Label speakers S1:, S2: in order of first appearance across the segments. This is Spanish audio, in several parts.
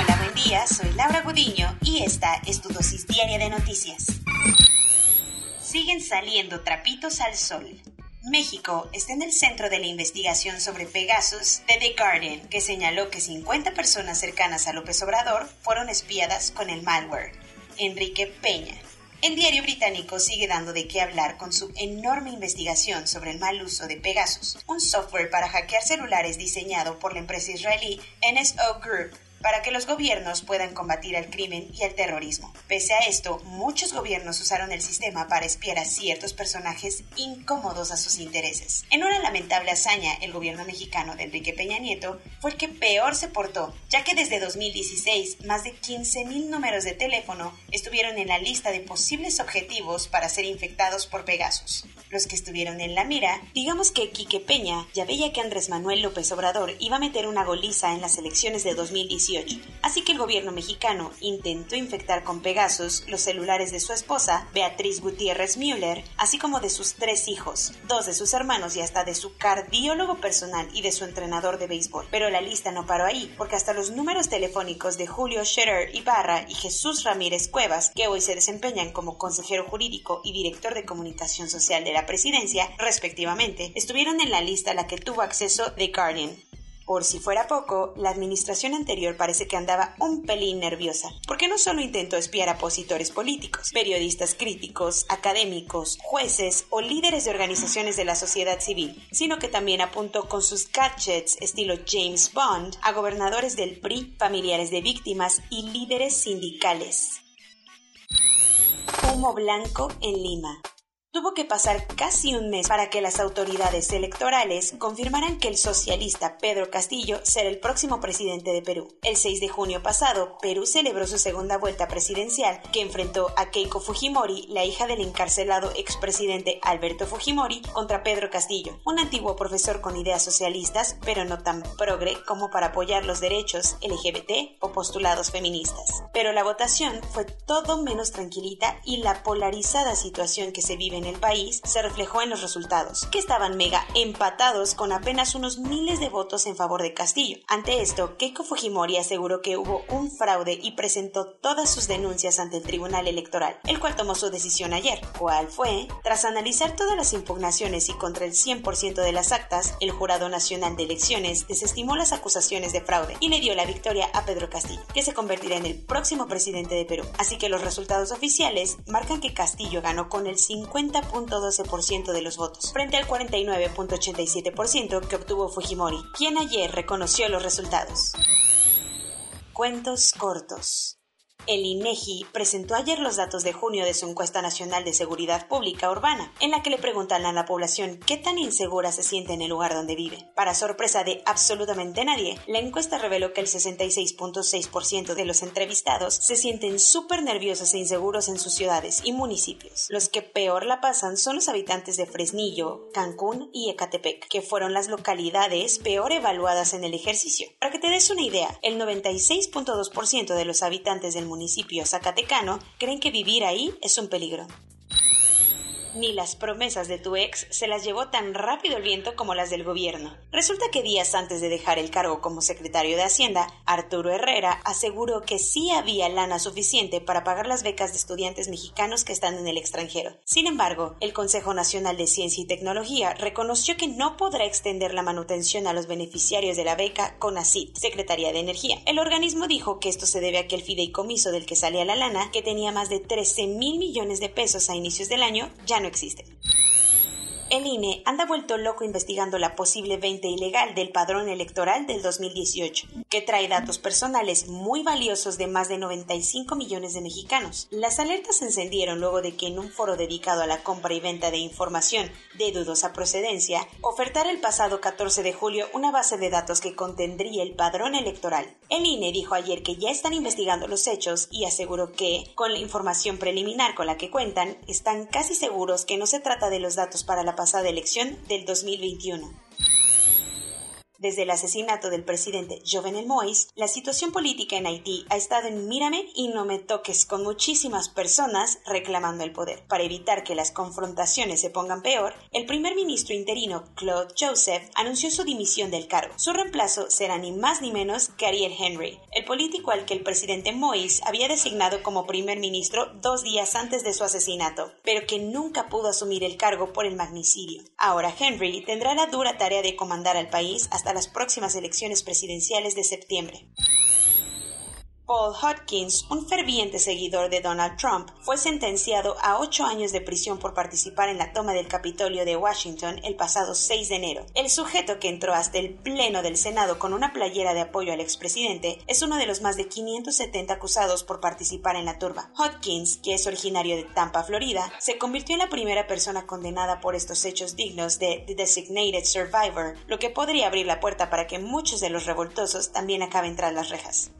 S1: Hola, buen día, soy Laura Gudiño y esta es tu dosis diaria de noticias. Siguen saliendo trapitos al sol. México está en el centro de la investigación sobre Pegasus de The Guardian, que señaló que 50 personas cercanas a López Obrador fueron espiadas con el malware. Enrique Peña. El diario británico sigue dando de qué hablar con su enorme investigación sobre el mal uso de Pegasus, un software para hackear celulares diseñado por la empresa israelí NSO Group para que los gobiernos puedan combatir el crimen y el terrorismo. Pese a esto, muchos gobiernos usaron el sistema para espiar a ciertos personajes incómodos a sus intereses. En una lamentable hazaña, el gobierno mexicano de Enrique Peña Nieto fue el que peor se portó, ya que desde 2016 más de 15.000 números de teléfono estuvieron en la lista de posibles objetivos para ser infectados por Pegasus. Los que estuvieron en la mira, digamos que Quique Peña ya veía que Andrés Manuel López Obrador iba a meter una goliza en las elecciones de 2018 Así que el gobierno mexicano intentó infectar con Pegasus los celulares de su esposa, Beatriz Gutiérrez Müller, así como de sus tres hijos, dos de sus hermanos y hasta de su cardiólogo personal y de su entrenador de béisbol. Pero la lista no paró ahí, porque hasta los números telefónicos de Julio Scherer Ibarra y Jesús Ramírez Cuevas, que hoy se desempeñan como consejero jurídico y director de comunicación social de la presidencia, respectivamente, estuvieron en la lista a la que tuvo acceso The Guardian. Por si fuera poco, la administración anterior parece que andaba un pelín nerviosa, porque no solo intentó espiar a opositores políticos, periodistas críticos, académicos, jueces o líderes de organizaciones de la sociedad civil, sino que también apuntó con sus gadgets estilo James Bond a gobernadores del PRI, familiares de víctimas y líderes sindicales. Humo blanco en Lima. Tuvo que pasar casi un mes para que las autoridades electorales confirmaran que el socialista Pedro Castillo será el próximo presidente de Perú. El 6 de junio pasado, Perú celebró su segunda vuelta presidencial, que enfrentó a Keiko Fujimori, la hija del encarcelado expresidente Alberto Fujimori, contra Pedro Castillo, un antiguo profesor con ideas socialistas, pero no tan progre como para apoyar los derechos LGBT o postulados feministas. Pero la votación fue todo menos tranquilita y la polarizada situación que se vive en el país se reflejó en los resultados, que estaban mega empatados con apenas unos miles de votos en favor de Castillo. Ante esto, Keiko Fujimori aseguró que hubo un fraude y presentó todas sus denuncias ante el Tribunal Electoral, el cual tomó su decisión ayer. ¿Cuál fue? Tras analizar todas las impugnaciones y contra el 100% de las actas, el Jurado Nacional de Elecciones desestimó las acusaciones de fraude y le dio la victoria a Pedro Castillo, que se convertirá en el próximo presidente de Perú. Así que los resultados oficiales marcan que Castillo ganó con el 50 40.12% de los votos, frente al 49.87% que obtuvo Fujimori, quien ayer reconoció los resultados. Cuentos cortos. El INEGI presentó ayer los datos de junio de su encuesta nacional de seguridad pública urbana, en la que le preguntan a la población qué tan insegura se siente en el lugar donde vive. Para sorpresa de absolutamente nadie, la encuesta reveló que el 66.6% de los entrevistados se sienten súper nerviosos e inseguros en sus ciudades y municipios. Los que peor la pasan son los habitantes de Fresnillo, Cancún y Ecatepec, que fueron las localidades peor evaluadas en el ejercicio. Para que te des una idea, el 96.2% de los habitantes del municipio zacatecano creen que vivir ahí es un peligro. Ni las promesas de tu ex se las llevó tan rápido el viento como las del gobierno. Resulta que días antes de dejar el cargo como secretario de Hacienda, Arturo Herrera aseguró que sí había lana suficiente para pagar las becas de estudiantes mexicanos que están en el extranjero. Sin embargo, el Consejo Nacional de Ciencia y Tecnología reconoció que no podrá extender la manutención a los beneficiarios de la beca CONACIT, Secretaría de Energía. El organismo dijo que esto se debe a que el fideicomiso del que salía la lana, que tenía más de 13 mil millones de pesos a inicios del año, ya no existen. El INE anda vuelto loco investigando la posible venta ilegal del padrón electoral del 2018, que trae datos personales muy valiosos de más de 95 millones de mexicanos. Las alertas se encendieron luego de que en un foro dedicado a la compra y venta de información de dudosa procedencia, ofertara el pasado 14 de julio una base de datos que contendría el padrón electoral. El INE dijo ayer que ya están investigando los hechos y aseguró que, con la información preliminar con la que cuentan, están casi seguros que no se trata de los datos para la pasada elección del 2021. Desde el asesinato del presidente Jovenel Moïse, la situación política en Haití ha estado en mírame y no me toques con muchísimas personas reclamando el poder. Para evitar que las confrontaciones se pongan peor, el primer ministro interino Claude Joseph anunció su dimisión del cargo. Su reemplazo será ni más ni menos que Ariel Henry, el político al que el presidente Moïse había designado como primer ministro dos días antes de su asesinato, pero que nunca pudo asumir el cargo por el magnicidio. Ahora Henry tendrá la dura tarea de comandar al país hasta las próximas elecciones presidenciales de septiembre. Paul Hodgkins, un ferviente seguidor de Donald Trump, fue sentenciado a ocho años de prisión por participar en la toma del Capitolio de Washington el pasado 6 de enero. El sujeto que entró hasta el pleno del Senado con una playera de apoyo al expresidente es uno de los más de 570 acusados por participar en la turba. Hodgkins, que es originario de Tampa, Florida, se convirtió en la primera persona condenada por estos hechos dignos de The Designated Survivor, lo que podría abrir la puerta para que muchos de los revoltosos también acaben tras las rejas.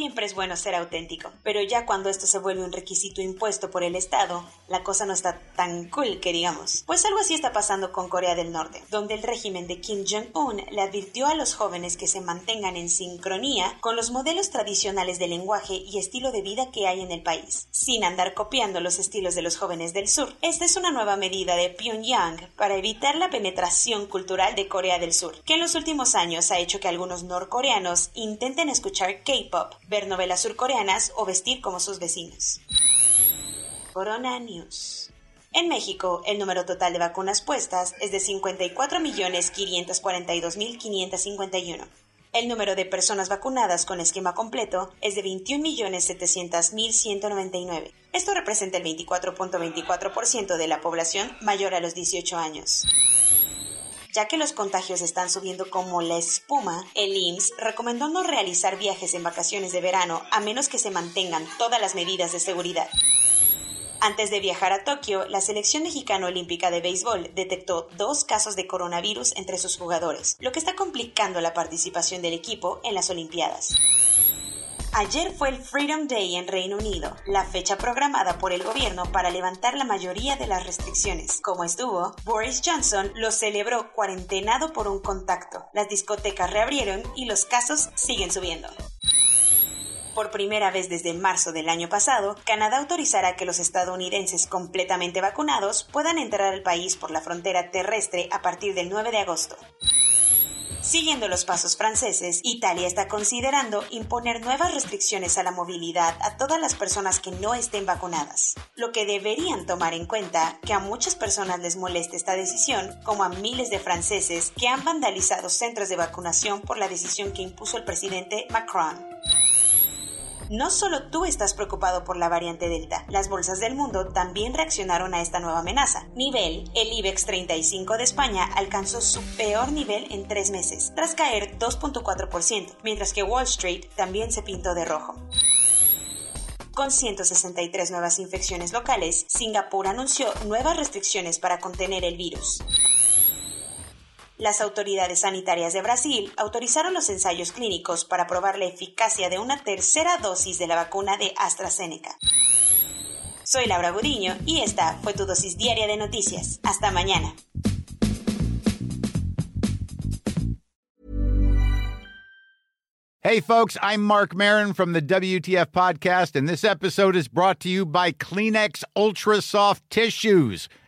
S1: Siempre es bueno ser auténtico, pero ya cuando esto se vuelve un requisito impuesto por el Estado, la cosa no está tan cool que digamos. Pues algo así está pasando con Corea del Norte, donde el régimen de Kim Jong-un le advirtió a los jóvenes que se mantengan en sincronía con los modelos tradicionales de lenguaje y estilo de vida que hay en el país, sin andar copiando los estilos de los jóvenes del sur. Esta es una nueva medida de Pyongyang para evitar la penetración cultural de Corea del Sur, que en los últimos años ha hecho que algunos norcoreanos intenten escuchar K-pop ver novelas surcoreanas o vestir como sus vecinos. Corona News. En México, el número total de vacunas puestas es de 54.542.551. El número de personas vacunadas con esquema completo es de 21.700.199. Esto representa el 24.24% de la población mayor a los 18 años. Ya que los contagios están subiendo como la espuma, el IMSS recomendó no realizar viajes en vacaciones de verano a menos que se mantengan todas las medidas de seguridad. Antes de viajar a Tokio, la selección mexicana olímpica de béisbol detectó dos casos de coronavirus entre sus jugadores, lo que está complicando la participación del equipo en las Olimpiadas. Ayer fue el Freedom Day en Reino Unido, la fecha programada por el gobierno para levantar la mayoría de las restricciones. Como estuvo, Boris Johnson lo celebró cuarentenado por un contacto. Las discotecas reabrieron y los casos siguen subiendo. Por primera vez desde marzo del año pasado, Canadá autorizará que los estadounidenses completamente vacunados puedan entrar al país por la frontera terrestre a partir del 9 de agosto. Siguiendo los pasos franceses, Italia está considerando imponer nuevas restricciones a la movilidad a todas las personas que no estén vacunadas, lo que deberían tomar en cuenta que a muchas personas les molesta esta decisión, como a miles de franceses que han vandalizado centros de vacunación por la decisión que impuso el presidente Macron. No solo tú estás preocupado por la variante Delta, las bolsas del mundo también reaccionaron a esta nueva amenaza. Nivel, el IBEX 35 de España alcanzó su peor nivel en tres meses, tras caer 2.4%, mientras que Wall Street también se pintó de rojo. Con 163 nuevas infecciones locales, Singapur anunció nuevas restricciones para contener el virus. Las autoridades sanitarias de Brasil autorizaron los ensayos clínicos para probar la eficacia de una tercera dosis de la vacuna de AstraZeneca. Soy Laura Gudiño y esta fue tu dosis diaria de noticias. Hasta mañana.
S2: Hey, folks, I'm Mark Marin from the WTF Podcast, and this episode is brought to you by Kleenex Ultra Soft Tissues